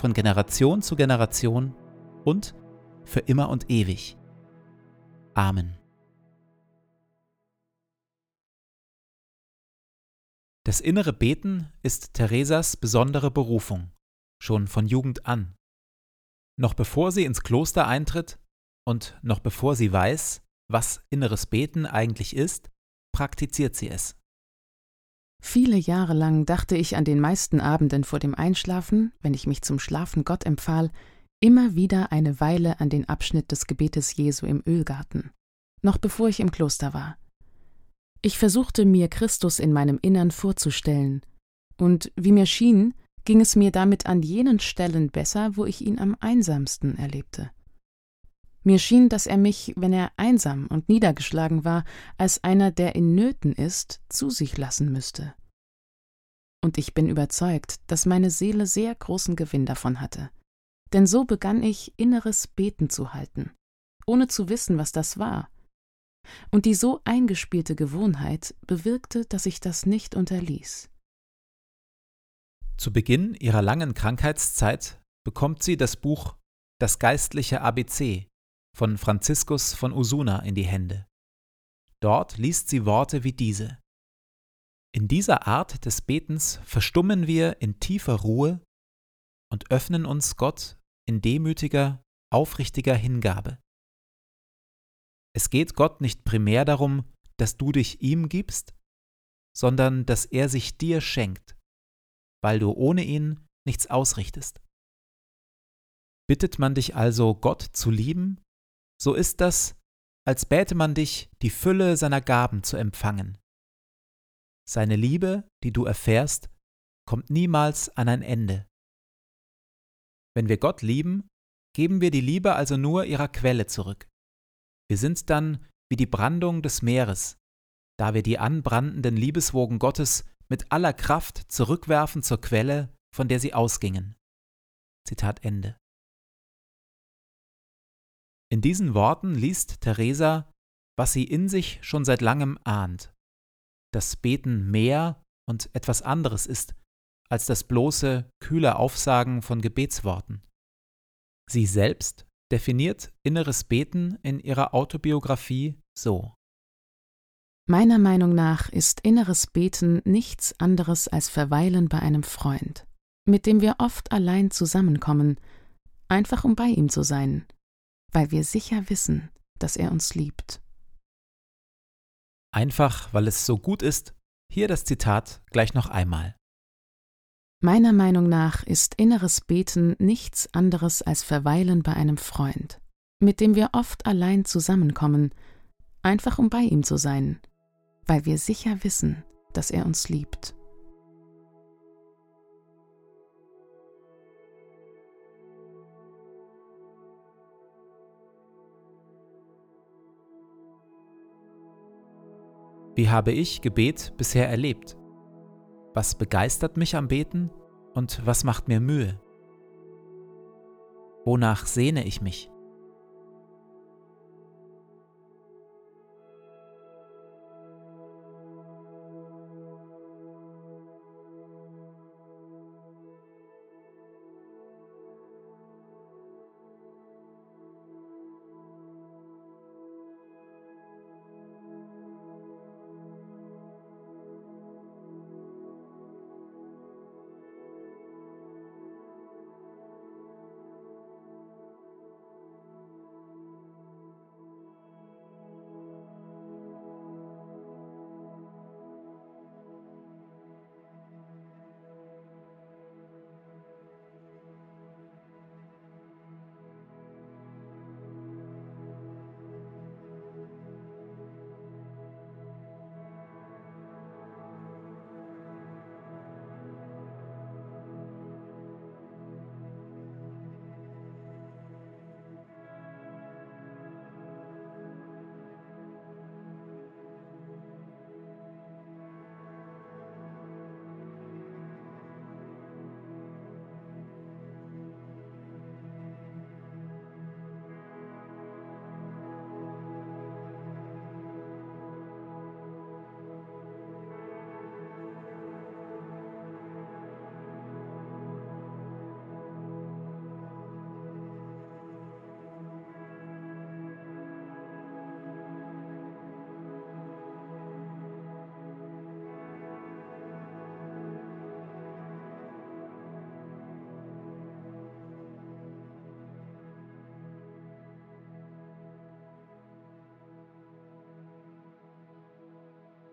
von Generation zu Generation und für immer und ewig. Amen. Das innere Beten ist Theresas besondere Berufung, schon von Jugend an. Noch bevor sie ins Kloster eintritt und noch bevor sie weiß, was inneres Beten eigentlich ist, praktiziert sie es. Viele Jahre lang dachte ich an den meisten Abenden vor dem Einschlafen, wenn ich mich zum Schlafen Gott empfahl, immer wieder eine Weile an den Abschnitt des Gebetes Jesu im Ölgarten, noch bevor ich im Kloster war. Ich versuchte mir Christus in meinem Innern vorzustellen, und wie mir schien, ging es mir damit an jenen Stellen besser, wo ich ihn am einsamsten erlebte. Mir schien, dass er mich, wenn er einsam und niedergeschlagen war, als einer, der in Nöten ist, zu sich lassen müsste. Und ich bin überzeugt, dass meine Seele sehr großen Gewinn davon hatte. Denn so begann ich, inneres Beten zu halten, ohne zu wissen, was das war. Und die so eingespielte Gewohnheit bewirkte, dass ich das nicht unterließ. Zu Beginn ihrer langen Krankheitszeit bekommt sie das Buch Das geistliche ABC von Franziskus von Usuna in die Hände. Dort liest sie Worte wie diese. In dieser Art des Betens verstummen wir in tiefer Ruhe und öffnen uns Gott in demütiger, aufrichtiger Hingabe. Es geht Gott nicht primär darum, dass du dich ihm gibst, sondern dass er sich dir schenkt, weil du ohne ihn nichts ausrichtest. Bittet man dich also, Gott zu lieben, so ist das, als bäte man dich, die Fülle seiner Gaben zu empfangen. Seine Liebe, die du erfährst, kommt niemals an ein Ende. Wenn wir Gott lieben, geben wir die Liebe also nur ihrer Quelle zurück. Wir sind dann wie die Brandung des Meeres, da wir die anbrandenden Liebeswogen Gottes mit aller Kraft zurückwerfen zur Quelle, von der sie ausgingen. Zitat Ende. In diesen Worten liest Theresa, was sie in sich schon seit langem ahnt, dass Beten mehr und etwas anderes ist als das bloße, kühle Aufsagen von Gebetsworten. Sie selbst definiert inneres Beten in ihrer Autobiografie so. Meiner Meinung nach ist inneres Beten nichts anderes als Verweilen bei einem Freund, mit dem wir oft allein zusammenkommen, einfach um bei ihm zu sein, weil wir sicher wissen, dass er uns liebt. Einfach, weil es so gut ist, hier das Zitat gleich noch einmal. Meiner Meinung nach ist inneres Beten nichts anderes als Verweilen bei einem Freund, mit dem wir oft allein zusammenkommen, einfach um bei ihm zu sein, weil wir sicher wissen, dass er uns liebt. Wie habe ich Gebet bisher erlebt? Was begeistert mich am Beten und was macht mir Mühe? Wonach sehne ich mich?